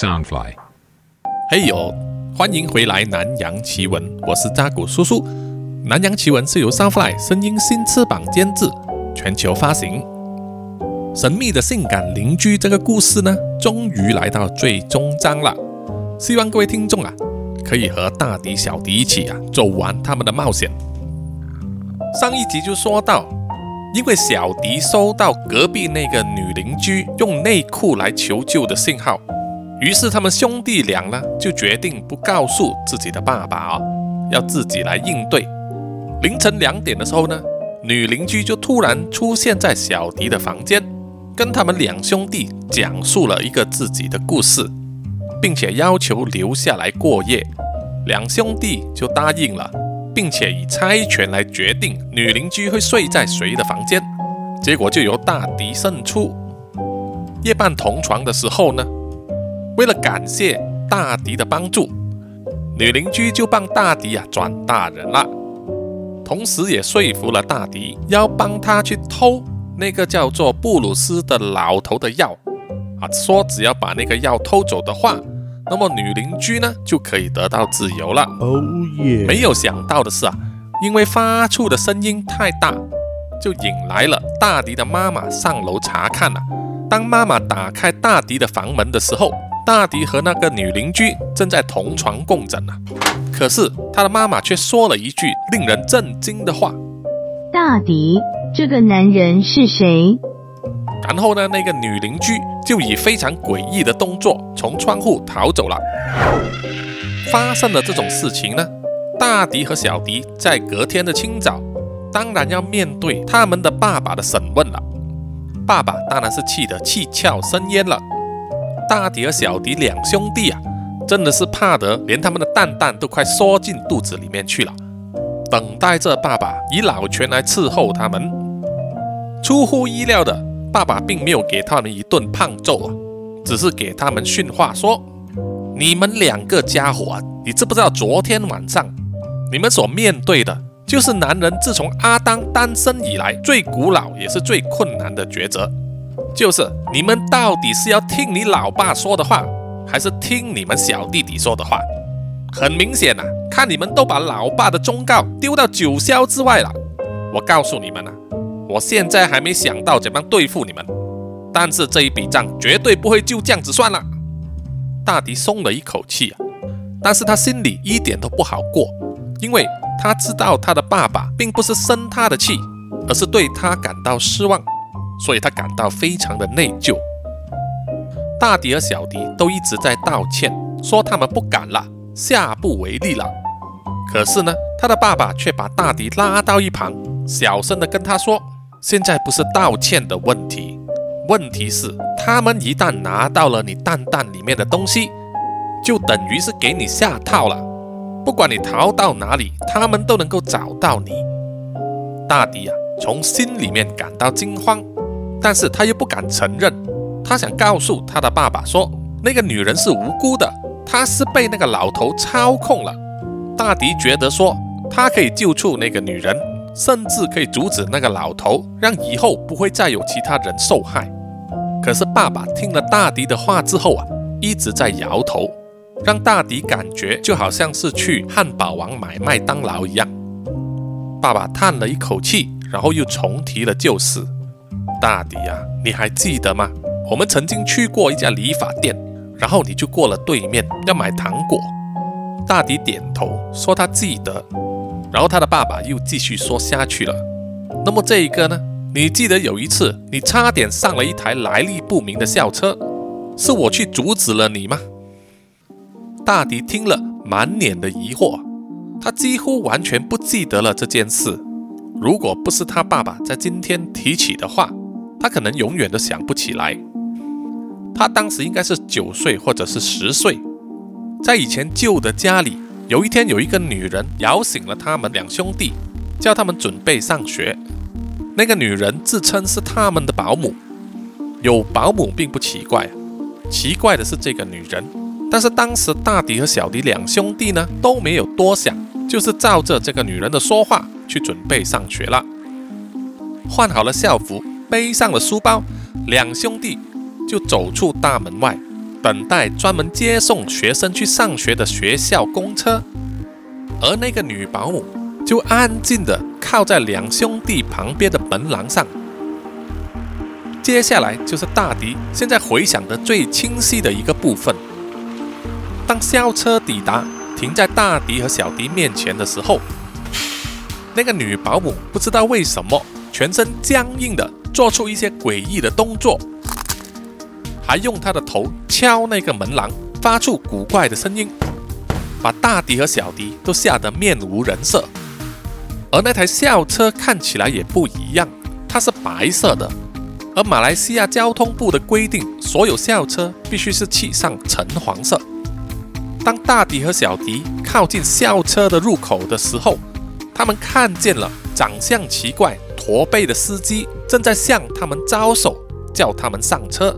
Soundfly。嘿呦，欢迎回来《南洋奇闻》，我是扎古叔叔。《南洋奇闻》是由 Soundfly 声音新翅膀监制，全球发行。神秘的性感邻居这个故事呢，终于来到最终章了。希望各位听众啊，可以和大迪、小迪一起啊，走完他们的冒险。上一集就说到，因为小迪收到隔壁那个女邻居用内裤来求救的信号，于是他们兄弟俩呢就决定不告诉自己的爸爸啊，要自己来应对。凌晨两点的时候呢，女邻居就突然出现在小迪的房间。跟他们两兄弟讲述了一个自己的故事，并且要求留下来过夜，两兄弟就答应了，并且以猜拳来决定女邻居会睡在谁的房间。结果就由大迪胜出。夜半同床的时候呢，为了感谢大迪的帮助，女邻居就帮大迪啊转大人了，同时也说服了大迪要帮他去偷。那个叫做布鲁斯的老头的药啊，说只要把那个药偷走的话，那么女邻居呢就可以得到自由了。哦耶！没有想到的是啊，因为发出的声音太大，就引来了大迪的妈妈上楼查看了。当妈妈打开大迪的房门的时候，大迪和那个女邻居正在同床共枕呢。可是他的妈妈却说了一句令人震惊的话：“大迪。”这个男人是谁？然后呢？那个女邻居就以非常诡异的动作从窗户逃走了。发生了这种事情呢，大迪和小迪在隔天的清早，当然要面对他们的爸爸的审问了。爸爸当然是气得气窍生烟了。大迪和小迪两兄弟啊，真的是怕得连他们的蛋蛋都快缩进肚子里面去了。等待着爸爸以老拳来伺候他们。出乎意料的，爸爸并没有给他们一顿胖揍啊，只是给他们训话说：“你们两个家伙，啊，你知不知道昨天晚上你们所面对的，就是男人自从阿当诞生以来最古老也是最困难的抉择，就是你们到底是要听你老爸说的话，还是听你们小弟弟说的话？很明显呐。”看你们都把老爸的忠告丢到九霄之外了，我告诉你们啊，我现在还没想到怎么对付你们，但是这一笔账绝对不会就这样子算了。大迪松了一口气啊，但是他心里一点都不好过，因为他知道他的爸爸并不是生他的气，而是对他感到失望，所以他感到非常的内疚。大迪和小迪都一直在道歉，说他们不敢了，下不为例了。可是呢，他的爸爸却把大迪拉到一旁，小声的跟他说：“现在不是道歉的问题，问题是他们一旦拿到了你蛋蛋里面的东西，就等于是给你下套了。不管你逃到哪里，他们都能够找到你。”大迪呀，从心里面感到惊慌，但是他又不敢承认。他想告诉他的爸爸说：“那个女人是无辜的，她是被那个老头操控了。”大迪觉得说，他可以救出那个女人，甚至可以阻止那个老头，让以后不会再有其他人受害。可是爸爸听了大迪的话之后啊，一直在摇头，让大迪感觉就好像是去汉堡王买麦当劳一样。爸爸叹了一口气，然后又重提了旧事。大迪啊，你还记得吗？我们曾经去过一家理发店，然后你就过了对面要买糖果。大迪点头说：“他记得。”然后他的爸爸又继续说下去了。那么这一个呢？你记得有一次你差点上了一台来历不明的校车，是我去阻止了你吗？大迪听了，满脸的疑惑。他几乎完全不记得了这件事。如果不是他爸爸在今天提起的话，他可能永远都想不起来。他当时应该是九岁或者是十岁。在以前旧的家里，有一天有一个女人摇醒了他们两兄弟，叫他们准备上学。那个女人自称是他们的保姆。有保姆并不奇怪，奇怪的是这个女人。但是当时大迪和小迪两兄弟呢都没有多想，就是照着这个女人的说话去准备上学了。换好了校服，背上了书包，两兄弟就走出大门外。等待专门接送学生去上学的学校公车，而那个女保姆就安静地靠在两兄弟旁边的门廊上。接下来就是大迪现在回想的最清晰的一个部分。当校车抵达，停在大迪和小迪面前的时候，那个女保姆不知道为什么全身僵硬的做出一些诡异的动作，还用她的头敲那个门廊，发出古怪的声音，把大迪和小迪都吓得面无人色。而那台校车看起来也不一样，它是白色的。而马来西亚交通部的规定，所有校车必须是漆上橙黄色。当大迪和小迪靠近校车的入口的时候，他们看见了长相奇怪、驼背的司机正在向他们招手，叫他们上车。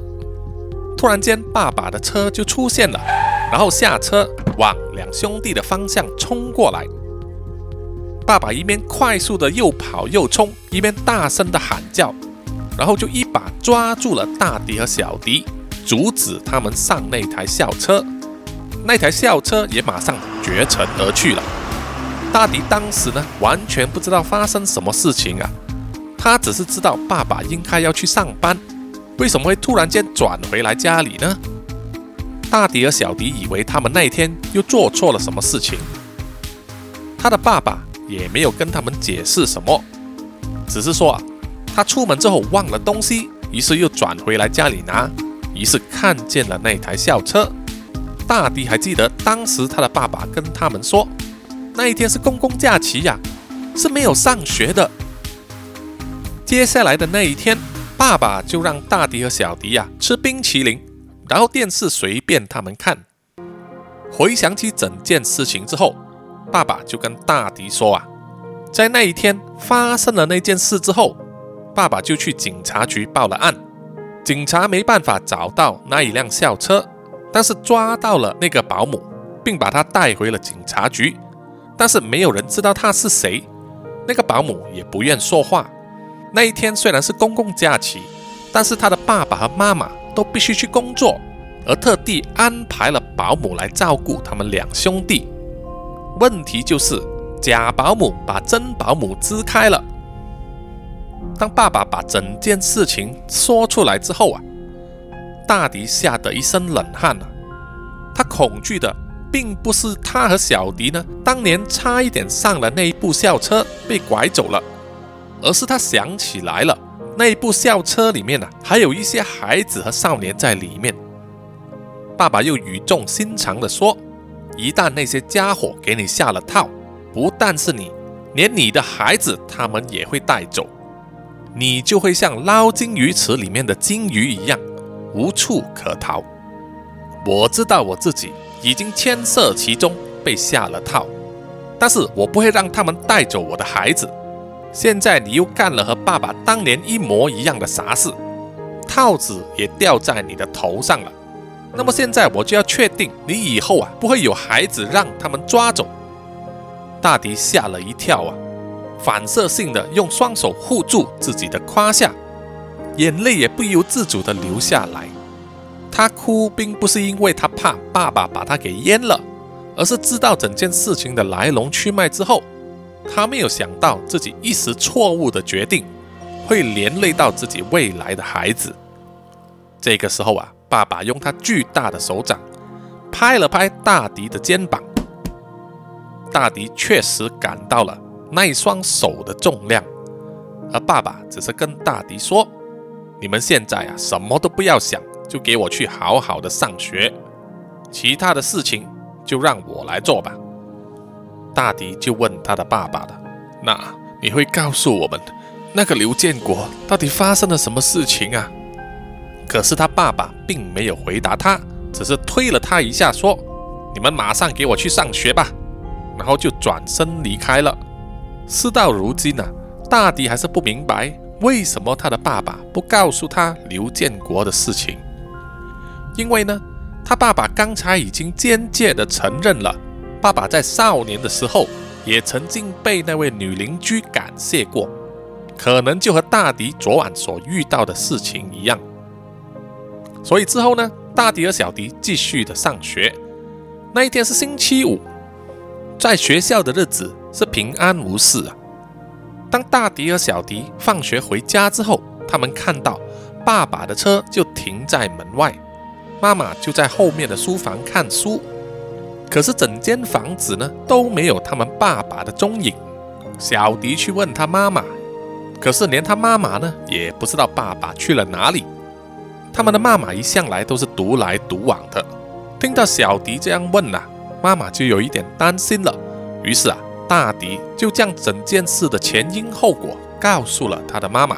突然间，爸爸的车就出现了，然后下车往两兄弟的方向冲过来。爸爸一边快速的又跑又冲，一边大声的喊叫。然后就一把抓住了大迪和小迪，阻止他们上那台校车。那台校车也马上绝尘而去了。大迪当时呢，完全不知道发生什么事情啊，他只是知道爸爸应该要去上班，为什么会突然间转回来家里呢？大迪和小迪以为他们那天又做错了什么事情，他的爸爸也没有跟他们解释什么，只是说啊。他出门之后忘了东西，于是又转回来家里拿，于是看见了那台校车。大迪还记得当时他的爸爸跟他们说，那一天是公共假期呀，是没有上学的。接下来的那一天，爸爸就让大迪和小迪呀吃冰淇淋，然后电视随便他们看。回想起整件事情之后，爸爸就跟大迪说啊，在那一天发生了那件事之后。爸爸就去警察局报了案，警察没办法找到那一辆校车，但是抓到了那个保姆，并把她带回了警察局。但是没有人知道她是谁，那个保姆也不愿说话。那一天虽然是公共假期，但是他的爸爸和妈妈都必须去工作，而特地安排了保姆来照顾他们两兄弟。问题就是假保姆把真保姆支开了。当爸爸把整件事情说出来之后啊，大迪吓得一身冷汗啊。他恐惧的并不是他和小迪呢当年差一点上了那一部校车被拐走了，而是他想起来了，那一部校车里面呢还有一些孩子和少年在里面。爸爸又语重心长的说：“一旦那些家伙给你下了套，不但是你，连你的孩子他们也会带走。”你就会像捞金鱼池里面的金鱼一样，无处可逃。我知道我自己已经牵涉其中，被下了套，但是我不会让他们带走我的孩子。现在你又干了和爸爸当年一模一样的傻事，套子也掉在你的头上了。那么现在我就要确定，你以后啊不会有孩子让他们抓走。大迪吓了一跳啊！反射性的用双手护住自己的胯下，眼泪也不由自主的流下来。他哭并不是因为他怕爸爸把他给淹了，而是知道整件事情的来龙去脉之后，他没有想到自己一时错误的决定会连累到自己未来的孩子。这个时候啊，爸爸用他巨大的手掌拍了拍大迪的肩膀，大迪确实感到了。那一双手的重量，而爸爸只是跟大迪说：“你们现在啊，什么都不要想，就给我去好好的上学，其他的事情就让我来做吧。”大迪就问他的爸爸了：“那你会告诉我们，那个刘建国到底发生了什么事情啊？”可是他爸爸并没有回答他，只是推了他一下，说：“你们马上给我去上学吧。”然后就转身离开了。事到如今呢，大迪还是不明白为什么他的爸爸不告诉他刘建国的事情。因为呢，他爸爸刚才已经间接的承认了，爸爸在少年的时候也曾经被那位女邻居感谢过，可能就和大迪昨晚所遇到的事情一样。所以之后呢，大迪和小迪继续的上学。那一天是星期五，在学校的日子是平安无事啊。当大迪和小迪放学回家之后，他们看到爸爸的车就停在门外，妈妈就在后面的书房看书。可是整间房子呢都没有他们爸爸的踪影。小迪去问他妈妈，可是连他妈妈呢也不知道爸爸去了哪里。他们的妈妈一向来都是独来独往的。听到小迪这样问呐，妈妈就有一点担心了。于是啊。大迪就将整件事的前因后果告诉了他的妈妈。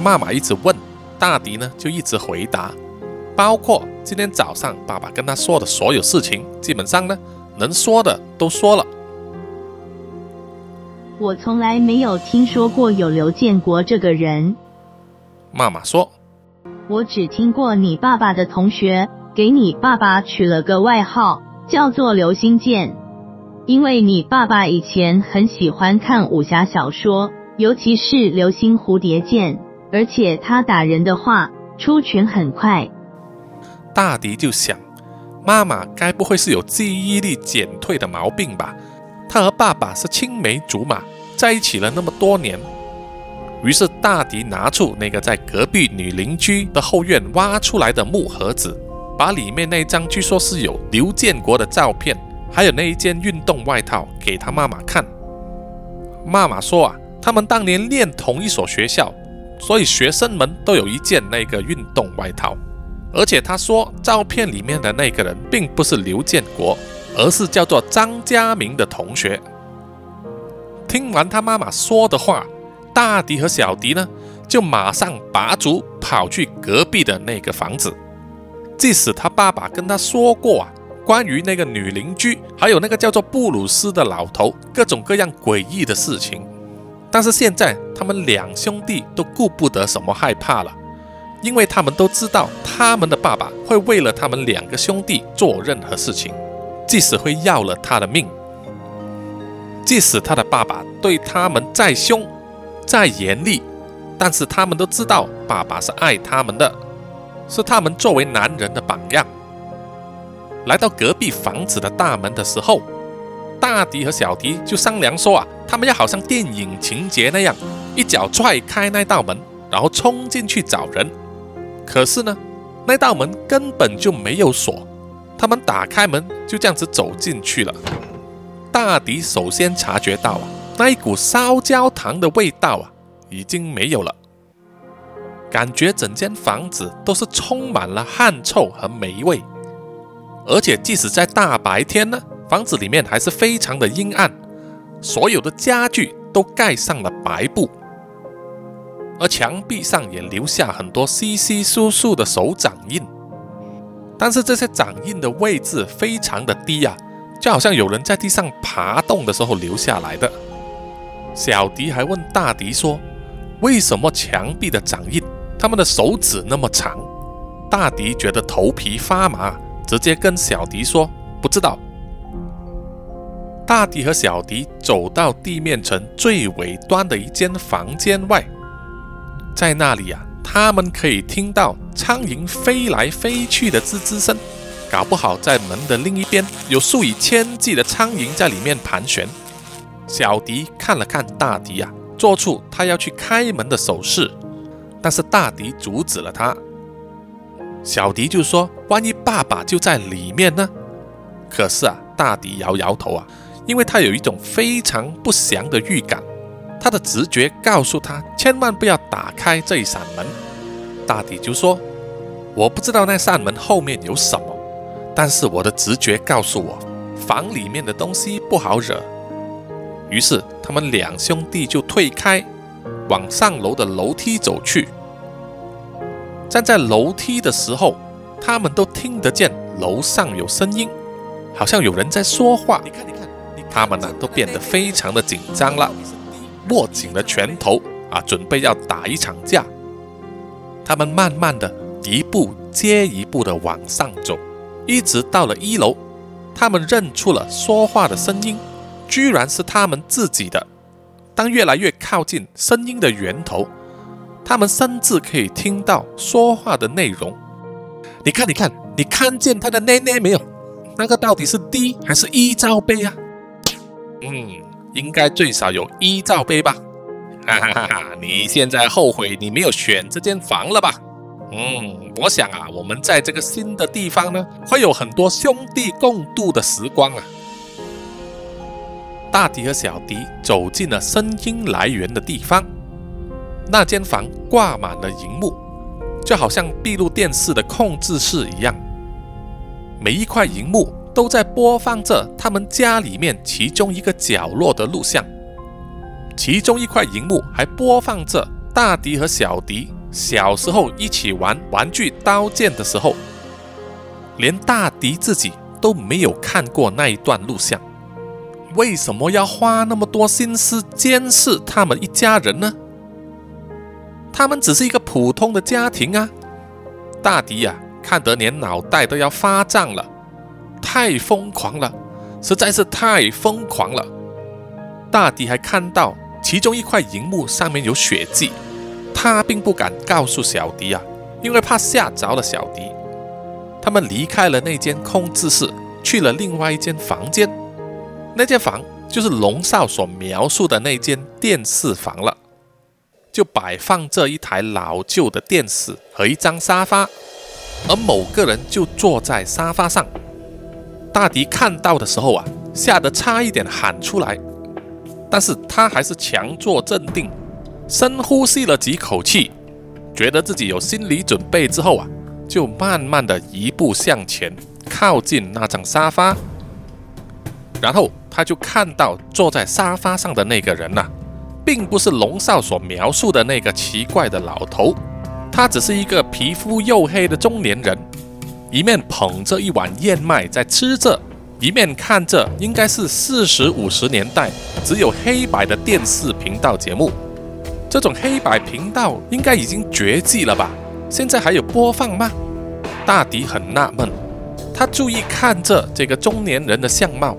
妈妈一直问，大迪呢就一直回答，包括今天早上爸爸跟他说的所有事情，基本上呢能说的都说了。我从来没有听说过有刘建国这个人。妈妈说，我只听过你爸爸的同学给你爸爸取了个外号，叫做刘星剑。因为你爸爸以前很喜欢看武侠小说，尤其是《流星蝴蝶剑》，而且他打人的话出拳很快。大迪就想，妈妈该不会是有记忆力减退的毛病吧？他和爸爸是青梅竹马，在一起了那么多年。于是大迪拿出那个在隔壁女邻居的后院挖出来的木盒子，把里面那张据说是有刘建国的照片。还有那一件运动外套给他妈妈看。妈妈说啊，他们当年念同一所学校，所以学生们都有一件那个运动外套。而且他说，照片里面的那个人并不是刘建国，而是叫做张家明的同学。听完他妈妈说的话，大迪和小迪呢，就马上拔足跑去隔壁的那个房子。即使他爸爸跟他说过啊。关于那个女邻居，还有那个叫做布鲁斯的老头，各种各样诡异的事情。但是现在，他们两兄弟都顾不得什么害怕了，因为他们都知道，他们的爸爸会为了他们两个兄弟做任何事情，即使会要了他的命。即使他的爸爸对他们再凶、再严厉，但是他们都知道，爸爸是爱他们的，是他们作为男人的榜样。来到隔壁房子的大门的时候，大迪和小迪就商量说啊，他们要好像电影情节那样，一脚踹开那道门，然后冲进去找人。可是呢，那道门根本就没有锁，他们打开门就这样子走进去了。大迪首先察觉到啊，那一股烧焦糖的味道啊，已经没有了，感觉整间房子都是充满了汗臭和霉味。而且，即使在大白天呢，房子里面还是非常的阴暗，所有的家具都盖上了白布，而墙壁上也留下很多稀稀疏疏的手掌印。但是这些掌印的位置非常的低啊，就好像有人在地上爬动的时候留下来的。小迪还问大迪说：“为什么墙壁的掌印，他们的手指那么长？”大迪觉得头皮发麻。直接跟小迪说不知道。大迪和小迪走到地面层最尾端的一间房间外，在那里啊，他们可以听到苍蝇飞来飞去的吱吱声，搞不好在门的另一边有数以千计的苍蝇在里面盘旋。小迪看了看大迪啊，做出他要去开门的手势，但是大迪阻止了他。小迪就说：“万一爸爸就在里面呢？”可是啊，大迪摇摇头啊，因为他有一种非常不祥的预感，他的直觉告诉他千万不要打开这一扇门。大迪就说：“我不知道那扇门后面有什么，但是我的直觉告诉我，房里面的东西不好惹。”于是他们两兄弟就退开，往上楼的楼梯走去。站在楼梯的时候，他们都听得见楼上有声音，好像有人在说话。你看，你看，他们呢都变得非常的紧张了，握紧了拳头啊，准备要打一场架。他们慢慢的一步接一步的往上走，一直到了一楼，他们认出了说话的声音，居然是他们自己的。当越来越靠近声音的源头。他们甚至可以听到说话的内容。你看，你看，你看见他的奶奶没有？那个到底是 D 还是 E 罩杯啊？嗯，应该最少有 E 罩杯吧？哈哈哈哈！你现在后悔你没有选这间房了吧？嗯，我想啊，我们在这个新的地方呢，会有很多兄弟共度的时光啊。大迪和小迪走进了声音来源的地方，那间房挂满了荧幕，就好像闭路电视的控制室一样。每一块荧幕都在播放着他们家里面其中一个角落的录像，其中一块荧幕还播放着大迪和小迪小时候一起玩玩具刀剑的时候，连大迪自己都没有看过那一段录像。为什么要花那么多心思监视他们一家人呢？他们只是一个普通的家庭啊！大迪呀，看得连脑袋都要发胀了，太疯狂了，实在是太疯狂了。大迪还看到其中一块荧幕上面有血迹，他并不敢告诉小迪啊，因为怕吓着了小迪。他们离开了那间控制室，去了另外一间房间。那间房就是龙少所描述的那间电视房了，就摆放着一台老旧的电视和一张沙发，而某个人就坐在沙发上。大迪看到的时候啊，吓得差一点喊出来，但是他还是强作镇定，深呼吸了几口气，觉得自己有心理准备之后啊，就慢慢的一步向前，靠近那张沙发，然后。他就看到坐在沙发上的那个人呐，并不是龙少所描述的那个奇怪的老头，他只是一个皮肤黝黑的中年人，一面捧着一碗燕麦在吃着，一面看着应该是四十五十年代只有黑白的电视频道节目。这种黑白频道应该已经绝迹了吧？现在还有播放吗？大迪很纳闷，他注意看着这个中年人的相貌。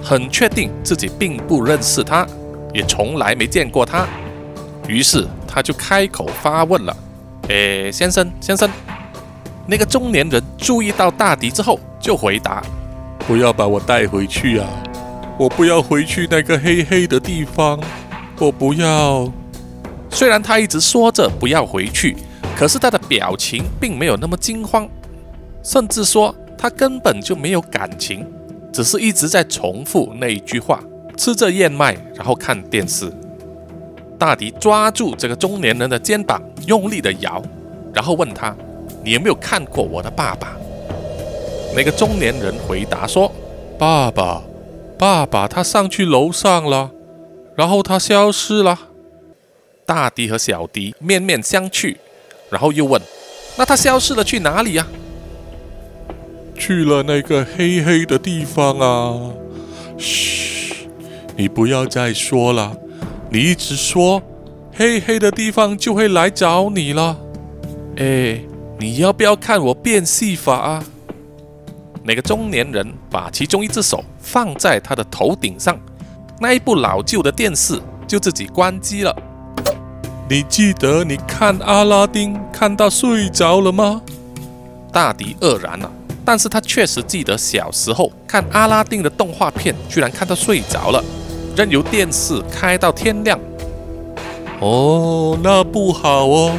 很确定自己并不认识他，也从来没见过他，于是他就开口发问了：“诶，先生，先生。”那个中年人注意到大迪之后，就回答：“不要把我带回去啊！我不要回去那个黑黑的地方，我不要。”虽然他一直说着不要回去，可是他的表情并没有那么惊慌，甚至说他根本就没有感情。只是一直在重复那一句话，吃着燕麦，然后看电视。大迪抓住这个中年人的肩膀，用力的摇，然后问他：“你有没有看过我的爸爸？”那个中年人回答说：“爸爸，爸爸，他上去楼上了，然后他消失了。”大迪和小迪面面相觑，然后又问：“那他消失了去哪里呀？”去了那个黑黑的地方啊！嘘，你不要再说了。你一直说黑黑的地方就会来找你了。哎，你要不要看我变戏法啊？那个中年人把其中一只手放在他的头顶上，那一部老旧的电视就自己关机了。你记得你看阿拉丁看到睡着了吗？大迪愕然了。但是他确实记得小时候看阿拉丁的动画片，居然看到睡着了，任由电视开到天亮。哦，那不好哦，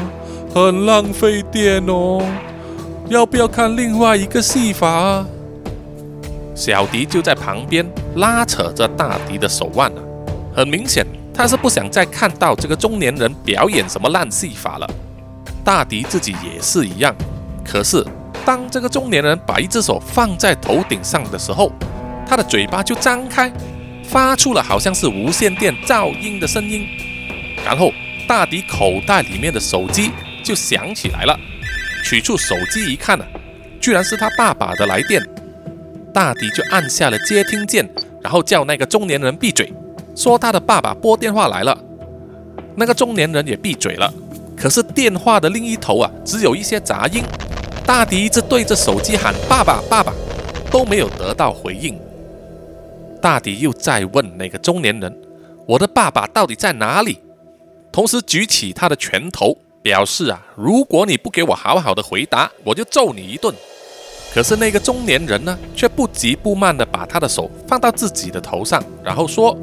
很浪费电哦。要不要看另外一个戏法啊？小迪就在旁边拉扯着大迪的手腕呢。很明显，他是不想再看到这个中年人表演什么烂戏法了。大迪自己也是一样，可是。当这个中年人把一只手放在头顶上的时候，他的嘴巴就张开，发出了好像是无线电噪音的声音。然后大迪口袋里面的手机就响起来了，取出手机一看呢，居然是他爸爸的来电。大迪就按下了接听键，然后叫那个中年人闭嘴，说他的爸爸拨电话来了。那个中年人也闭嘴了，可是电话的另一头啊，只有一些杂音。大迪一直对着手机喊“爸爸，爸爸”，都没有得到回应。大迪又再问那个中年人：“我的爸爸到底在哪里？”同时举起他的拳头，表示啊，如果你不给我好好的回答，我就揍你一顿。可是那个中年人呢，却不急不慢地把他的手放到自己的头上，然后说：“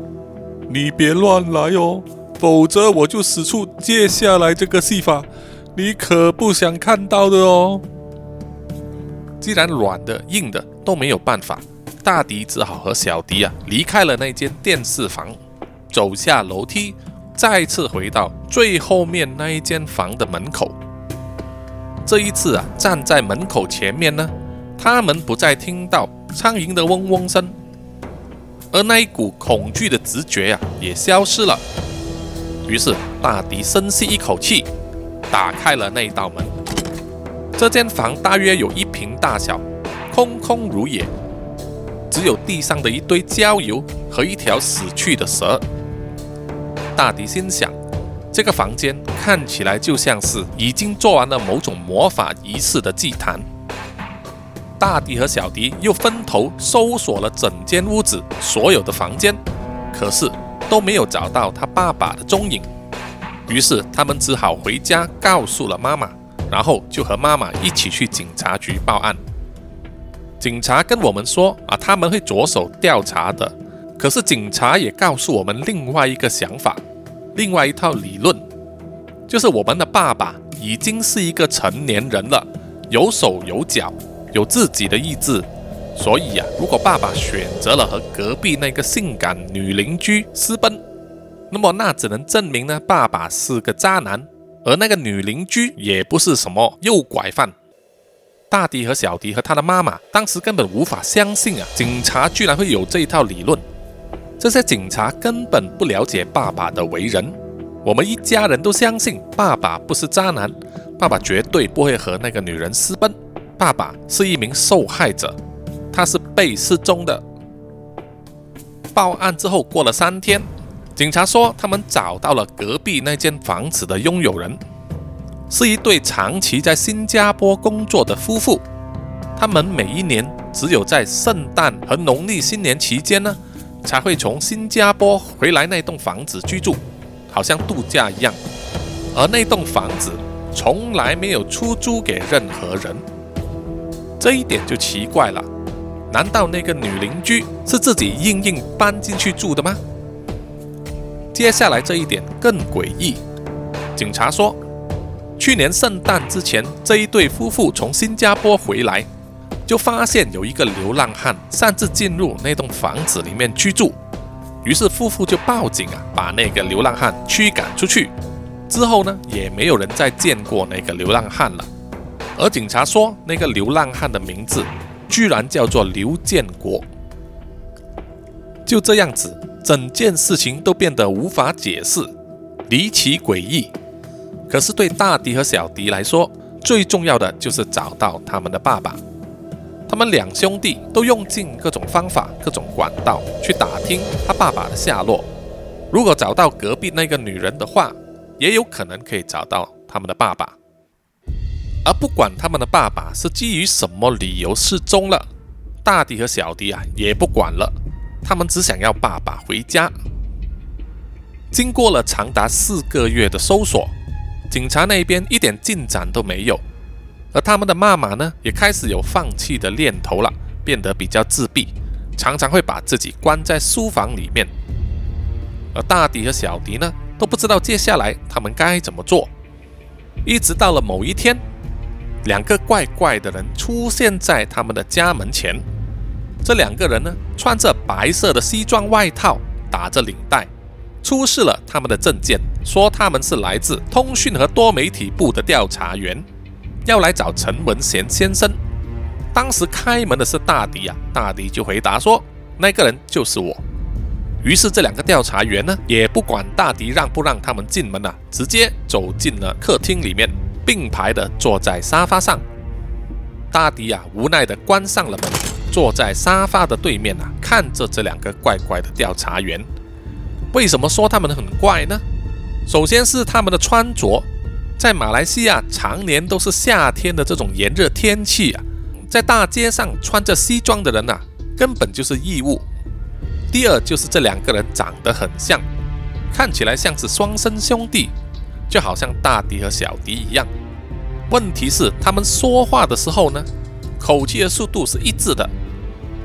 你别乱来哦，否则我就使出接下来这个戏法，你可不想看到的哦。”既然软的硬的都没有办法，大迪只好和小迪啊离开了那间电视房，走下楼梯，再次回到最后面那一间房的门口。这一次啊，站在门口前面呢。他们不再听到苍蝇的嗡嗡声，而那一股恐惧的直觉呀也消失了。于是大迪深吸一口气，打开了那道门。这间房大约有一平大小，空空如也，只有地上的一堆焦油和一条死去的蛇。大迪心想，这个房间看起来就像是已经做完了某种魔法仪式的祭坛。大迪和小迪又分头搜索了整间屋子所有的房间，可是都没有找到他爸爸的踪影。于是他们只好回家告诉了妈妈，然后就和妈妈一起去警察局报案。警察跟我们说啊，他们会着手调查的。可是警察也告诉我们另外一个想法，另外一套理论，就是我们的爸爸已经是一个成年人了，有手有脚。有自己的意志，所以呀，如果爸爸选择了和隔壁那个性感女邻居私奔，那么那只能证明呢，爸爸是个渣男，而那个女邻居也不是什么诱拐犯。大迪和小迪和他的妈妈当时根本无法相信啊，警察居然会有这一套理论。这些警察根本不了解爸爸的为人，我们一家人都相信爸爸不是渣男，爸爸绝对不会和那个女人私奔。爸爸是一名受害者，他是被失踪的。报案之后过了三天，警察说他们找到了隔壁那间房子的拥有人，是一对长期在新加坡工作的夫妇。他们每一年只有在圣诞和农历新年期间呢，才会从新加坡回来那栋房子居住，好像度假一样。而那栋房子从来没有出租给任何人。这一点就奇怪了，难道那个女邻居是自己硬硬搬进去住的吗？接下来这一点更诡异。警察说，去年圣诞之前，这一对夫妇从新加坡回来，就发现有一个流浪汉擅自进入那栋房子里面居住，于是夫妇就报警啊，把那个流浪汉驱赶出去。之后呢，也没有人再见过那个流浪汉了。而警察说，那个流浪汉的名字居然叫做刘建国。就这样子，整件事情都变得无法解释，离奇诡异。可是对大迪和小迪来说，最重要的就是找到他们的爸爸。他们两兄弟都用尽各种方法、各种管道去打听他爸爸的下落。如果找到隔壁那个女人的话，也有可能可以找到他们的爸爸。而不管他们的爸爸是基于什么理由失踪了，大迪和小迪啊也不管了，他们只想要爸爸回家。经过了长达四个月的搜索，警察那边一点进展都没有，而他们的妈妈呢也开始有放弃的念头了，变得比较自闭，常常会把自己关在书房里面。而大迪和小迪呢都不知道接下来他们该怎么做，一直到了某一天。两个怪怪的人出现在他们的家门前。这两个人呢，穿着白色的西装外套，打着领带，出示了他们的证件，说他们是来自通讯和多媒体部的调查员，要来找陈文贤先生。当时开门的是大迪啊，大迪就回答说：“那个人就是我。”于是这两个调查员呢，也不管大迪让不让他们进门啊，直接走进了客厅里面。并排的坐在沙发上，大迪啊无奈的关上了门，坐在沙发的对面啊，看着这两个怪怪的调查员。为什么说他们很怪呢？首先是他们的穿着，在马来西亚常年都是夏天的这种炎热天气啊，在大街上穿着西装的人呐，根本就是异物。第二就是这两个人长得很像，看起来像是双生兄弟。就好像大迪和小迪一样。问题是，他们说话的时候呢，口气的速度是一致的，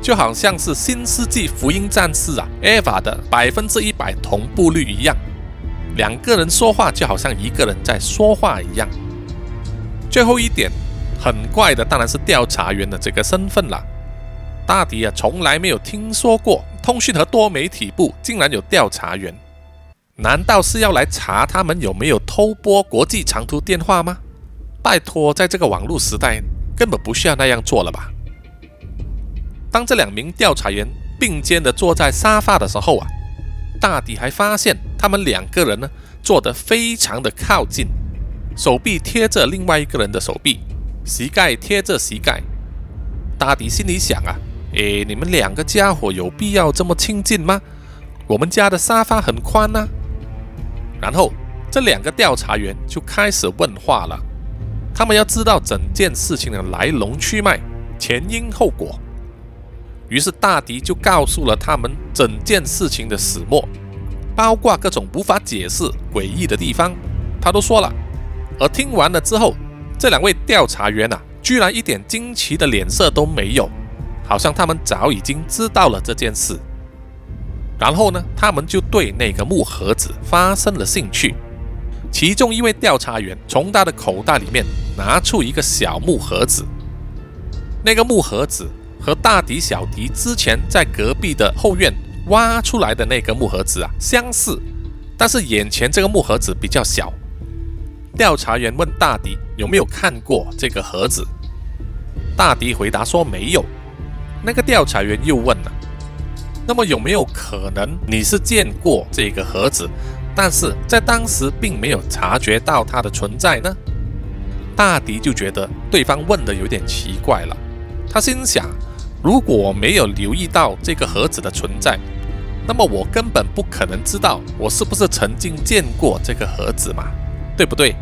就好像是《新世纪福音战士》啊，Eva 的百分之一百同步率一样。两个人说话就好像一个人在说话一样。最后一点，很怪的当然是调查员的这个身份了。大迪啊，从来没有听说过通讯和多媒体部竟然有调查员，难道是要来查他们有没有偷拨国际长途电话吗？拜托，在这个网络时代，根本不需要那样做了吧？当这两名调查员并肩的坐在沙发的时候啊，大迪还发现他们两个人呢坐得非常的靠近，手臂贴着另外一个人的手臂，膝盖贴着膝盖。大迪心里想啊，诶，你们两个家伙有必要这么亲近吗？我们家的沙发很宽呐。然后这两个调查员就开始问话了。他们要知道整件事情的来龙去脉、前因后果。于是大迪就告诉了他们整件事情的始末，包括各种无法解释、诡异的地方，他都说了。而听完了之后，这两位调查员啊，居然一点惊奇的脸色都没有，好像他们早已经知道了这件事。然后呢，他们就对那个木盒子发生了兴趣。其中一位调查员从他的口袋里面拿出一个小木盒子，那个木盒子和大迪、小迪之前在隔壁的后院挖出来的那个木盒子啊相似，但是眼前这个木盒子比较小。调查员问大迪有没有看过这个盒子，大迪回答说没有。那个调查员又问了，那么有没有可能你是见过这个盒子？但是在当时并没有察觉到它的存在呢。大迪就觉得对方问的有点奇怪了。他心想：如果我没有留意到这个盒子的存在，那么我根本不可能知道我是不是曾经见过这个盒子嘛，对不对？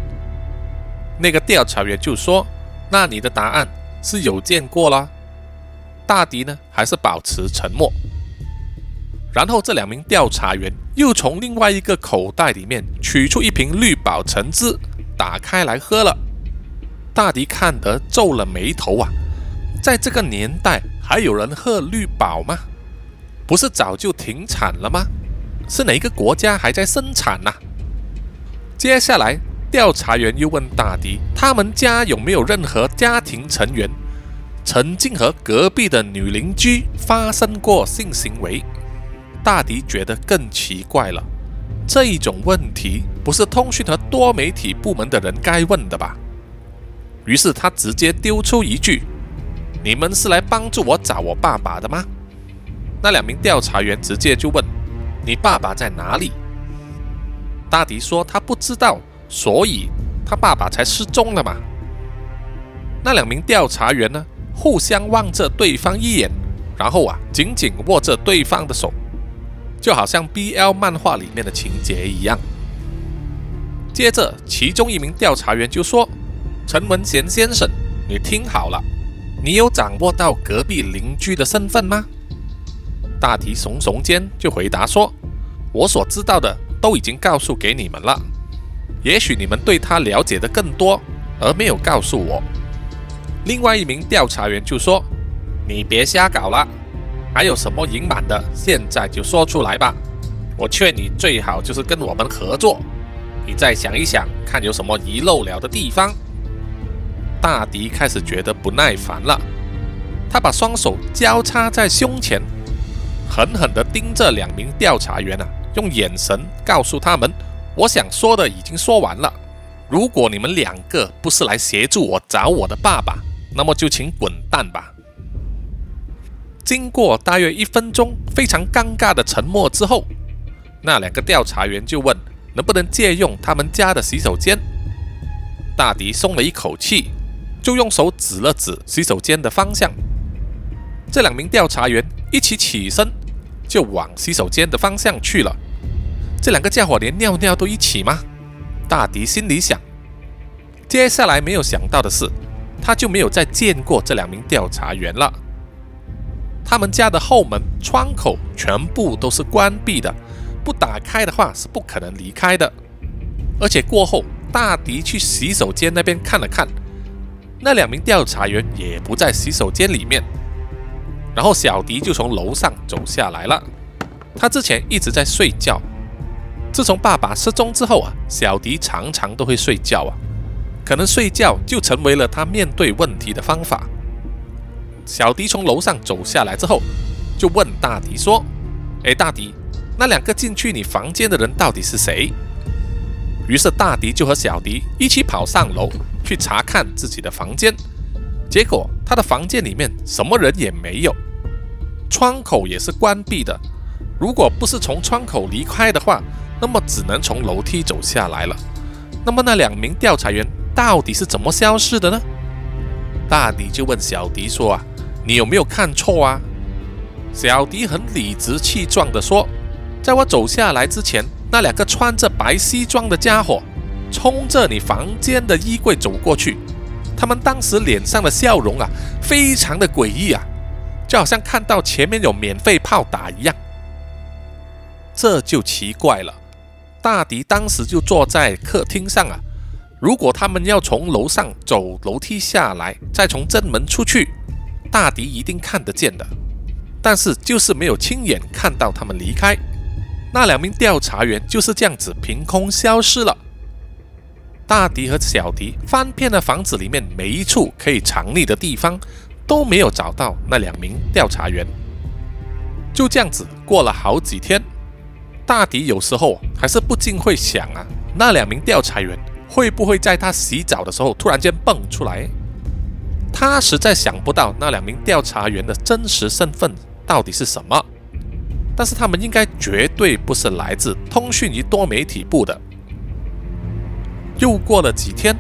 那个调查员就说：“那你的答案是有见过啦。”大迪呢，还是保持沉默。然后这两名调查员又从另外一个口袋里面取出一瓶绿宝橙汁，打开来喝了。大迪看得皱了眉头啊，在这个年代还有人喝绿宝吗？不是早就停产了吗？是哪个国家还在生产呢？接下来调查员又问大迪，他们家有没有任何家庭成员曾经和隔壁的女邻居发生过性行为？大迪觉得更奇怪了，这一种问题不是通讯和多媒体部门的人该问的吧？于是他直接丢出一句：“你们是来帮助我找我爸爸的吗？”那两名调查员直接就问：“你爸爸在哪里？”大迪说他不知道，所以他爸爸才失踪了嘛。那两名调查员呢，互相望着对方一眼，然后啊，紧紧握着对方的手。就好像 BL 漫画里面的情节一样。接着，其中一名调查员就说：“陈文贤先生，你听好了，你有掌握到隔壁邻居的身份吗？”大提耸耸肩，就回答说：“我所知道的都已经告诉给你们了。也许你们对他了解的更多，而没有告诉我。”另外一名调查员就说：“你别瞎搞了。”还有什么隐瞒的？现在就说出来吧！我劝你最好就是跟我们合作。你再想一想，看有什么遗漏了的地方。大迪开始觉得不耐烦了，他把双手交叉在胸前，狠狠地盯着两名调查员啊，用眼神告诉他们：“我想说的已经说完了。如果你们两个不是来协助我找我的爸爸，那么就请滚蛋吧。”经过大约一分钟非常尴尬的沉默之后，那两个调查员就问：“能不能借用他们家的洗手间？”大迪松了一口气，就用手指了指洗手间的方向。这两名调查员一起起身，就往洗手间的方向去了。这两个家伙连尿尿都一起吗？大迪心里想。接下来没有想到的是，他就没有再见过这两名调查员了。他们家的后门窗口全部都是关闭的，不打开的话是不可能离开的。而且过后，大迪去洗手间那边看了看，那两名调查员也不在洗手间里面。然后小迪就从楼上走下来了。他之前一直在睡觉，自从爸爸失踪之后啊，小迪常常都会睡觉啊，可能睡觉就成为了他面对问题的方法。小迪从楼上走下来之后，就问大迪说：“哎，大迪，那两个进去你房间的人到底是谁？”于是大迪就和小迪一起跑上楼去查看自己的房间，结果他的房间里面什么人也没有，窗口也是关闭的。如果不是从窗口离开的话，那么只能从楼梯走下来了。那么那两名调查员到底是怎么消失的呢？大迪就问小迪说：“啊，你有没有看错啊？”小迪很理直气壮地说：“在我走下来之前。”那两个穿着白西装的家伙冲着你房间的衣柜走过去，他们当时脸上的笑容啊，非常的诡异啊，就好像看到前面有免费炮打一样。这就奇怪了，大迪当时就坐在客厅上啊，如果他们要从楼上走楼梯下来，再从正门出去，大迪一定看得见的，但是就是没有亲眼看到他们离开。那两名调查员就是这样子凭空消失了。大迪和小迪翻遍了房子里面每一处可以藏匿的地方，都没有找到那两名调查员。就这样子过了好几天，大迪有时候还是不禁会想啊，那两名调查员会不会在他洗澡的时候突然间蹦出来？他实在想不到那两名调查员的真实身份到底是什么。但是他们应该绝对不是来自通讯与多媒体部的。又过了几天，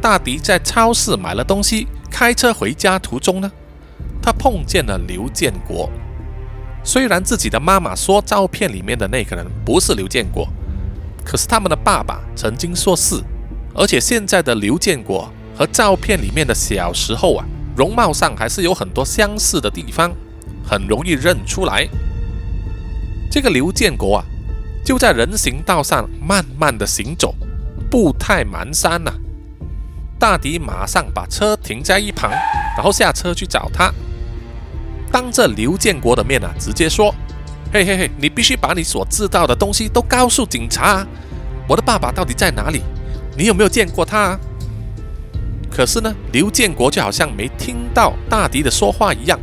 大迪在超市买了东西，开车回家途中呢，他碰见了刘建国。虽然自己的妈妈说照片里面的那个人不是刘建国，可是他们的爸爸曾经说是，而且现在的刘建国和照片里面的小时候啊，容貌上还是有很多相似的地方，很容易认出来。这个刘建国啊，就在人行道上慢慢的行走，步态蹒跚呐。大迪马上把车停在一旁，然后下车去找他，当着刘建国的面啊，直接说：“嘿嘿嘿，你必须把你所知道的东西都告诉警察。我的爸爸到底在哪里？你有没有见过他？”可是呢，刘建国就好像没听到大迪的说话一样，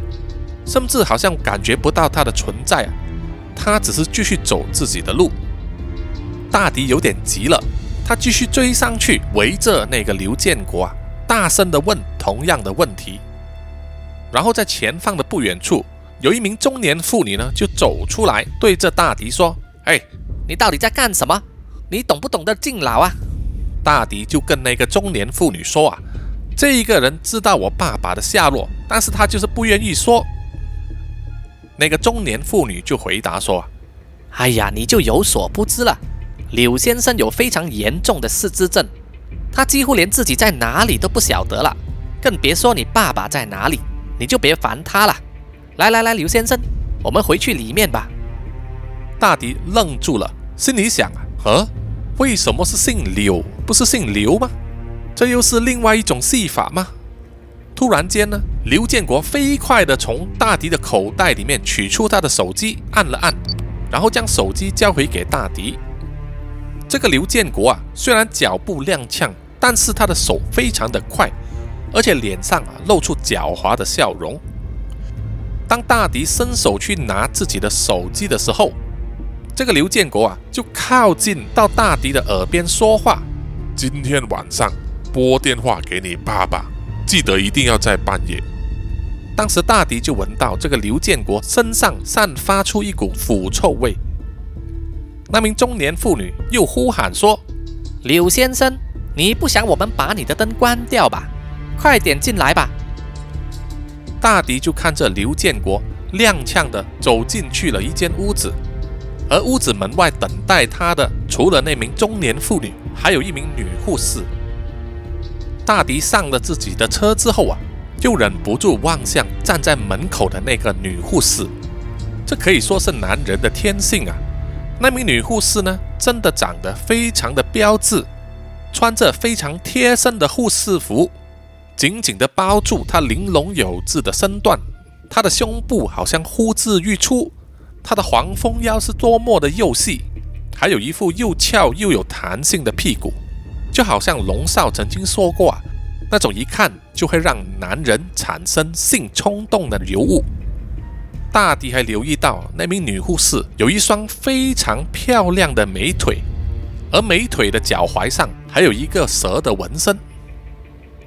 甚至好像感觉不到他的存在啊。他只是继续走自己的路，大迪有点急了，他继续追上去，围着那个刘建国啊，大声的问同样的问题。然后在前方的不远处，有一名中年妇女呢，就走出来，对着大迪说：“哎，你到底在干什么？你懂不懂得敬老啊？”大迪就跟那个中年妇女说：“啊，这一个人知道我爸爸的下落，但是他就是不愿意说。”那个中年妇女就回答说：“哎呀，你就有所不知了，柳先生有非常严重的失智症，他几乎连自己在哪里都不晓得了，更别说你爸爸在哪里。你就别烦他了。来来来，刘先生，我们回去里面吧。”大迪愣住了，心里想：“啊，为什么是姓柳，不是姓刘吗？这又是另外一种戏法吗？”突然间呢，刘建国飞快地从大迪的口袋里面取出他的手机，按了按，然后将手机交回给大迪。这个刘建国啊，虽然脚步踉跄，但是他的手非常的快，而且脸上啊露出狡猾的笑容。当大迪伸手去拿自己的手机的时候，这个刘建国啊就靠近到大迪的耳边说话：“今天晚上拨电话给你爸爸。”记得一定要在半夜。当时大迪就闻到这个刘建国身上散发出一股腐臭味。那名中年妇女又呼喊说：“柳先生，你不想我们把你的灯关掉吧？快点进来吧！”大迪就看着刘建国踉跄的走进去了一间屋子，而屋子门外等待他的，除了那名中年妇女，还有一名女护士。大迪上了自己的车之后啊，就忍不住望向站在门口的那个女护士。这可以说是男人的天性啊。那名女护士呢，真的长得非常的标致，穿着非常贴身的护士服，紧紧地包住她玲珑有致的身段。她的胸部好像呼之欲出，她的黄蜂腰是多么的幼细，还有一副又翘又有弹性的屁股，就好像龙少曾经说过啊，那种一看就会让男人产生性冲动的尤物。大迪还留意到那名女护士有一双非常漂亮的美腿，而美腿的脚踝上还有一个蛇的纹身。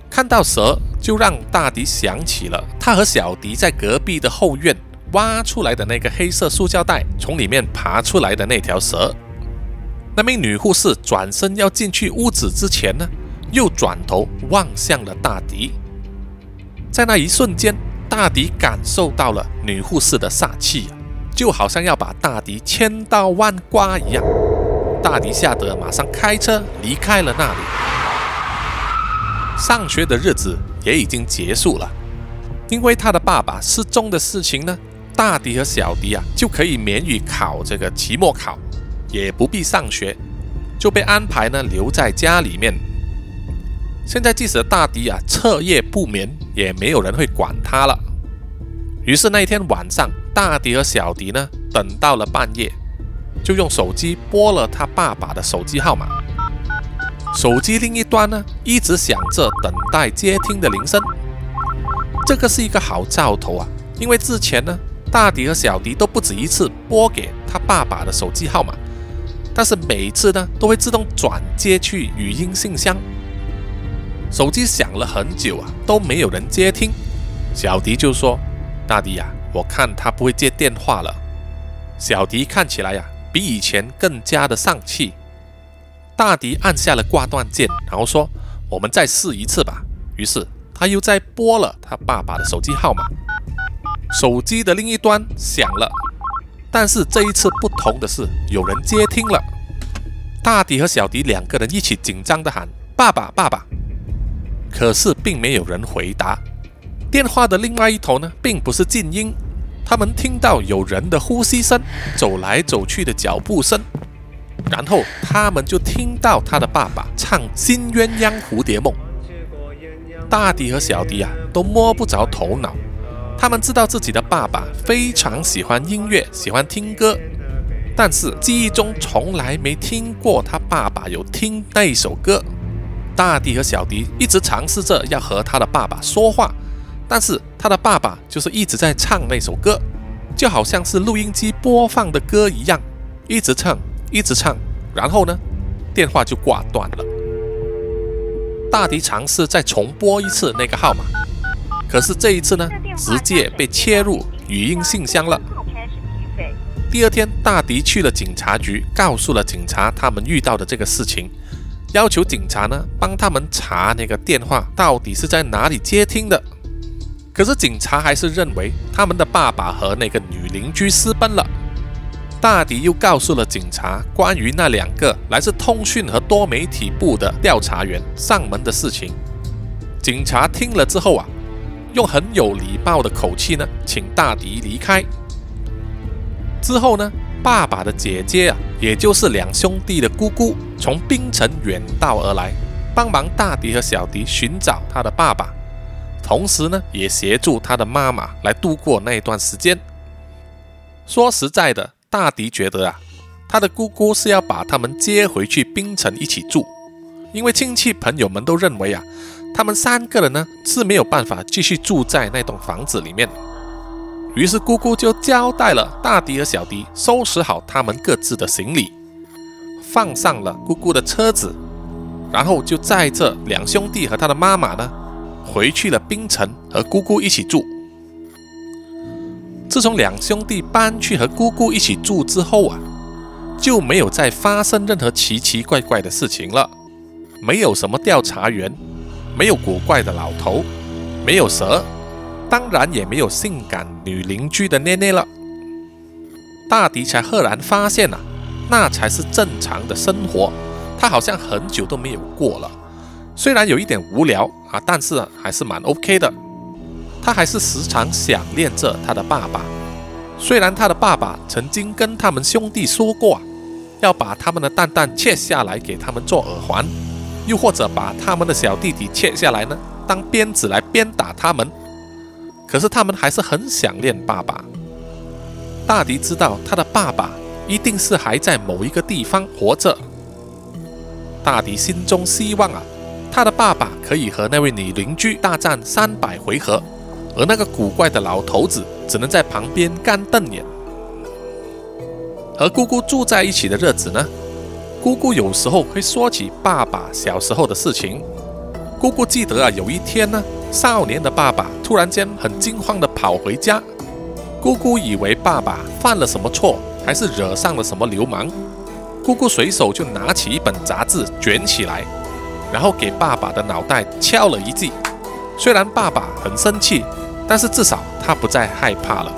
看到蛇，就让大迪想起了他和小迪在隔壁的后院挖出来的那个黑色塑胶袋，从里面爬出来的那条蛇。那名女护士转身要进去屋子之前呢，又转头望向了大迪。在那一瞬间。大迪感受到了女护士的煞气，就好像要把大迪千刀万剐一样。大迪吓得马上开车离开了那里。上学的日子也已经结束了，因为他的爸爸失踪的事情呢，大迪和小迪啊就可以免于考这个期末考，也不必上学，就被安排呢留在家里面。现在即使大迪啊彻夜不眠，也没有人会管他了。于是那一天晚上，大迪和小迪呢等到了半夜，就用手机拨了他爸爸的手机号码。手机另一端呢一直响着等待接听的铃声。这个是一个好兆头啊，因为之前呢大迪和小迪都不止一次拨给他爸爸的手机号码，但是每次呢都会自动转接去语音信箱。手机响了很久啊，都没有人接听。小迪就说：“大迪呀，我看他不会接电话了。”小迪看起来呀，比以前更加的丧气。大迪按下了挂断键，然后说：“我们再试一次吧。”于是他又再拨了他爸爸的手机号码。手机的另一端响了，但是这一次不同的是，有人接听了。大迪和小迪两个人一起紧张的喊：“爸爸，爸爸！”可是并没有人回答。电话的另外一头呢，并不是静音，他们听到有人的呼吸声、走来走去的脚步声，然后他们就听到他的爸爸唱《新鸳鸯蝴蝶梦》。大迪和小迪啊，都摸不着头脑。他们知道自己的爸爸非常喜欢音乐，喜欢听歌，但是记忆中从来没听过他爸爸有听那首歌。大迪和小迪一直尝试着要和他的爸爸说话，但是他的爸爸就是一直在唱那首歌，就好像是录音机播放的歌一样，一直唱，一直唱，然后呢，电话就挂断了。大迪尝试再重拨一次那个号码，可是这一次呢，直接被切入语音信箱了。第二天，大迪去了警察局，告诉了警察他们遇到的这个事情。要求警察呢帮他们查那个电话到底是在哪里接听的，可是警察还是认为他们的爸爸和那个女邻居私奔了。大迪又告诉了警察关于那两个来自通讯和多媒体部的调查员上门的事情。警察听了之后啊，用很有礼貌的口气呢，请大迪离开。之后呢？爸爸的姐姐啊，也就是两兄弟的姑姑，从冰城远道而来，帮忙大迪和小迪寻找他的爸爸，同时呢，也协助他的妈妈来度过那一段时间。说实在的，大迪觉得啊，他的姑姑是要把他们接回去槟城一起住，因为亲戚朋友们都认为啊，他们三个人呢是没有办法继续住在那栋房子里面。于是姑姑就交代了大迪和小迪收拾好他们各自的行李，放上了姑姑的车子，然后就载着两兄弟和他的妈妈呢，回去了槟城和姑姑一起住。自从两兄弟搬去和姑姑一起住之后啊，就没有再发生任何奇奇怪怪的事情了，没有什么调查员，没有古怪的老头，没有蛇。当然也没有性感女邻居的捏捏了。大迪才赫然发现啊，那才是正常的生活。他好像很久都没有过了，虽然有一点无聊啊，但是还是蛮 OK 的。他还是时常想念着他的爸爸。虽然他的爸爸曾经跟他们兄弟说过，要把他们的蛋蛋切下来给他们做耳环，又或者把他们的小弟弟切下来呢，当鞭子来鞭打他们。可是他们还是很想念爸爸。大迪知道他的爸爸一定是还在某一个地方活着。大迪心中希望啊，他的爸爸可以和那位女邻居大战三百回合，而那个古怪的老头子只能在旁边干瞪眼。和姑姑住在一起的日子呢，姑姑有时候会说起爸爸小时候的事情。姑姑记得啊，有一天呢，少年的爸爸突然间很惊慌地跑回家。姑姑以为爸爸犯了什么错，还是惹上了什么流氓。姑姑随手就拿起一本杂志卷起来，然后给爸爸的脑袋敲了一记。虽然爸爸很生气，但是至少他不再害怕了。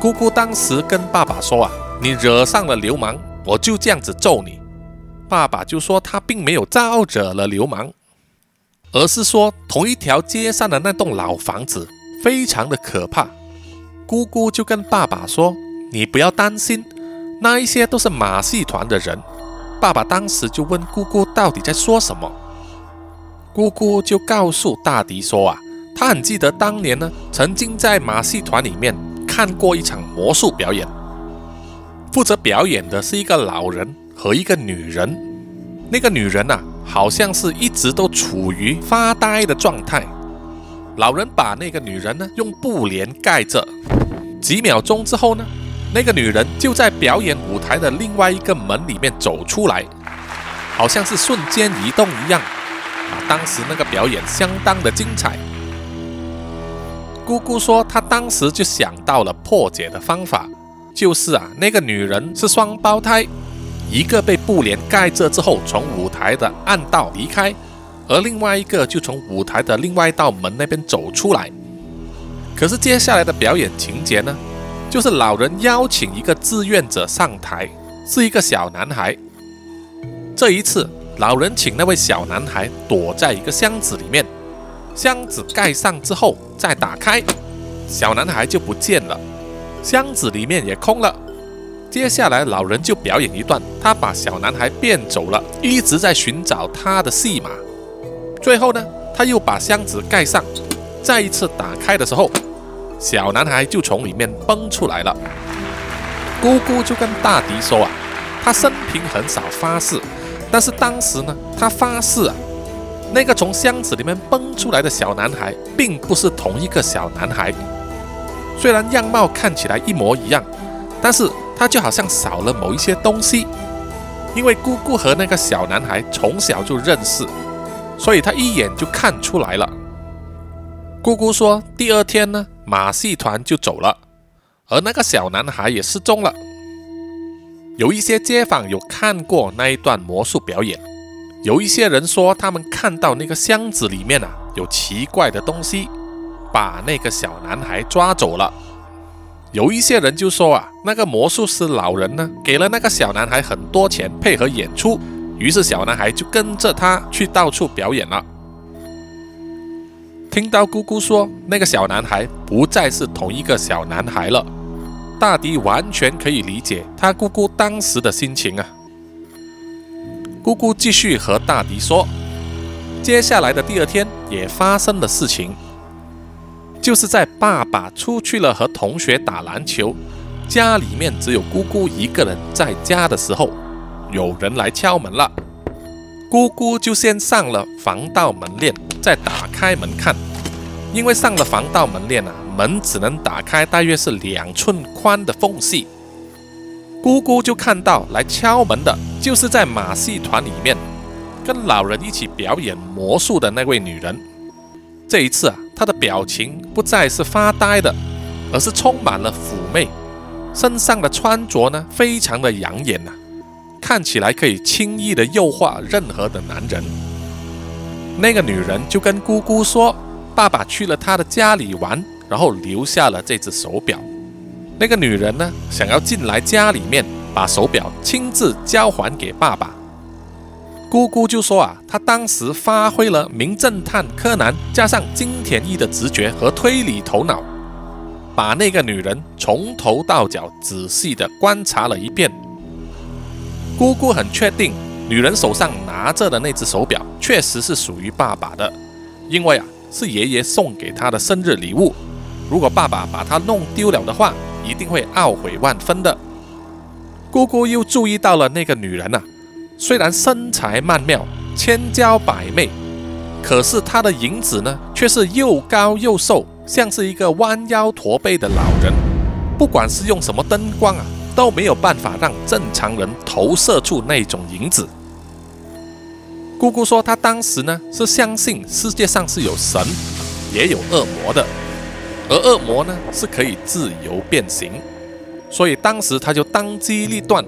姑姑当时跟爸爸说：“啊，你惹上了流氓，我就这样子揍你。”爸爸就说他并没有招惹了流氓，而是说同一条街上的那栋老房子非常的可怕。姑姑就跟爸爸说：“你不要担心，那一些都是马戏团的人。”爸爸当时就问姑姑到底在说什么，姑姑就告诉大迪说：“啊，他很记得当年呢，曾经在马戏团里面。”看过一场魔术表演，负责表演的是一个老人和一个女人。那个女人啊，好像是一直都处于发呆的状态。老人把那个女人呢用布帘盖着。几秒钟之后呢，那个女人就在表演舞台的另外一个门里面走出来，好像是瞬间移动一样。啊，当时那个表演相当的精彩。姑姑说，她当时就想到了破解的方法，就是啊，那个女人是双胞胎，一个被布帘盖着之后从舞台的暗道离开，而另外一个就从舞台的另外一道门那边走出来。可是接下来的表演情节呢，就是老人邀请一个志愿者上台，是一个小男孩。这一次，老人请那位小男孩躲在一个箱子里面。箱子盖上之后再打开，小男孩就不见了，箱子里面也空了。接下来老人就表演一段他把小男孩变走了，一直在寻找他的戏码。最后呢，他又把箱子盖上，再一次打开的时候，小男孩就从里面蹦出来了。姑姑就跟大迪说啊，他生平很少发誓，但是当时呢，他发誓啊。那个从箱子里面蹦出来的小男孩，并不是同一个小男孩。虽然样貌看起来一模一样，但是他就好像少了某一些东西。因为姑姑和那个小男孩从小就认识，所以他一眼就看出来了。姑姑说，第二天呢，马戏团就走了，而那个小男孩也失踪了。有一些街坊有看过那一段魔术表演。有一些人说，他们看到那个箱子里面啊有奇怪的东西，把那个小男孩抓走了。有一些人就说啊，那个魔术师老人呢给了那个小男孩很多钱配合演出，于是小男孩就跟着他去到处表演了。听到姑姑说那个小男孩不再是同一个小男孩了，大迪完全可以理解他姑姑当时的心情啊。姑姑继续和大迪说，接下来的第二天也发生了事情，就是在爸爸出去了和同学打篮球，家里面只有姑姑一个人在家的时候，有人来敲门了。姑姑就先上了防盗门链，再打开门看，因为上了防盗门链啊，门只能打开大约是两寸宽的缝隙。姑姑就看到来敲门的，就是在马戏团里面跟老人一起表演魔术的那位女人。这一次啊，她的表情不再是发呆的，而是充满了妩媚，身上的穿着呢，非常的养眼呐，看起来可以轻易的诱惑任何的男人。那个女人就跟姑姑说：“爸爸去了她的家里玩，然后留下了这只手表。”那个女人呢，想要进来家里面，把手表亲自交还给爸爸。姑姑就说啊，她当时发挥了名侦探柯南加上金田一的直觉和推理头脑，把那个女人从头到脚仔细的观察了一遍。姑姑很确定，女人手上拿着的那只手表确实是属于爸爸的，因为啊是爷爷送给她的生日礼物。如果爸爸把它弄丢了的话，一定会懊悔万分的。姑姑又注意到了那个女人啊，虽然身材曼妙、千娇百媚，可是她的影子呢，却是又高又瘦，像是一个弯腰驼背的老人。不管是用什么灯光啊，都没有办法让正常人投射出那种影子。姑姑说，她当时呢是相信世界上是有神，也有恶魔的。而恶魔呢是可以自由变形，所以当时她就当机立断，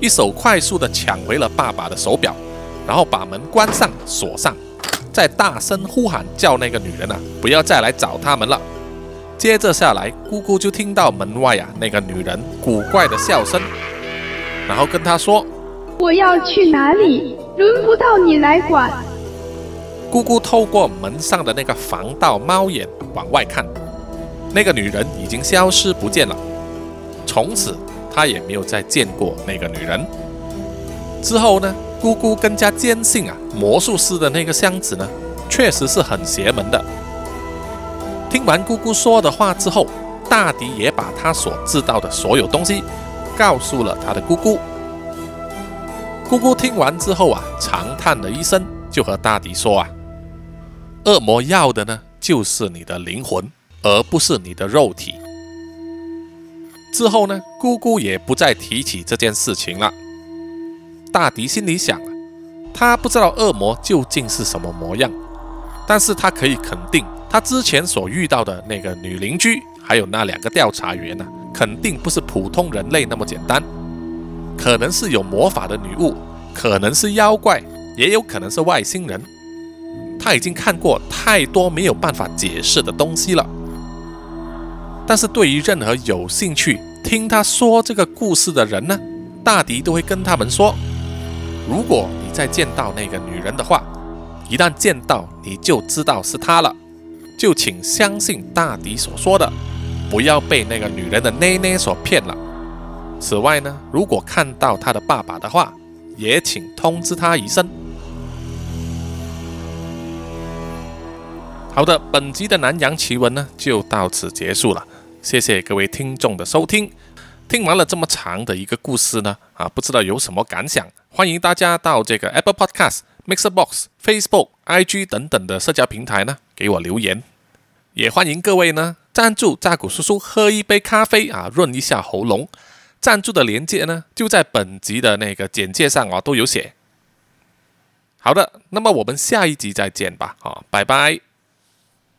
一手快速的抢回了爸爸的手表，然后把门关上锁上，再大声呼喊叫那个女人啊不要再来找他们了。接着下来，姑姑就听到门外啊那个女人古怪的笑声，然后跟她说：“我要去哪里，轮不到你来管。”姑姑透过门上的那个防盗猫眼往外看。那个女人已经消失不见了，从此她也没有再见过那个女人。之后呢，姑姑更加坚信啊，魔术师的那个箱子呢，确实是很邪门的。听完姑姑说的话之后，大迪也把他所知道的所有东西告诉了他的姑姑。姑姑听完之后啊，长叹了一声，就和大迪说啊：“恶魔要的呢，就是你的灵魂。”而不是你的肉体。之后呢，姑姑也不再提起这件事情了。大迪心里想，他不知道恶魔究竟是什么模样，但是他可以肯定，他之前所遇到的那个女邻居，还有那两个调查员呢，肯定不是普通人类那么简单，可能是有魔法的女巫，可能是妖怪，也有可能是外星人。他已经看过太多没有办法解释的东西了。但是对于任何有兴趣听他说这个故事的人呢，大迪都会跟他们说：如果你再见到那个女人的话，一旦见到你就知道是她了，就请相信大迪所说的，不要被那个女人的奶奶所骗了。此外呢，如果看到他的爸爸的话，也请通知他一声。好的，本集的南洋奇闻呢就到此结束了。谢谢各位听众的收听。听完了这么长的一个故事呢，啊，不知道有什么感想？欢迎大家到这个 Apple Podcast、Mixer Box、Facebook、IG 等等的社交平台呢，给我留言。也欢迎各位呢赞助扎古叔叔喝一杯咖啡啊，润一下喉咙。赞助的链接呢就在本集的那个简介上啊，都有写。好的，那么我们下一集再见吧，啊，拜拜。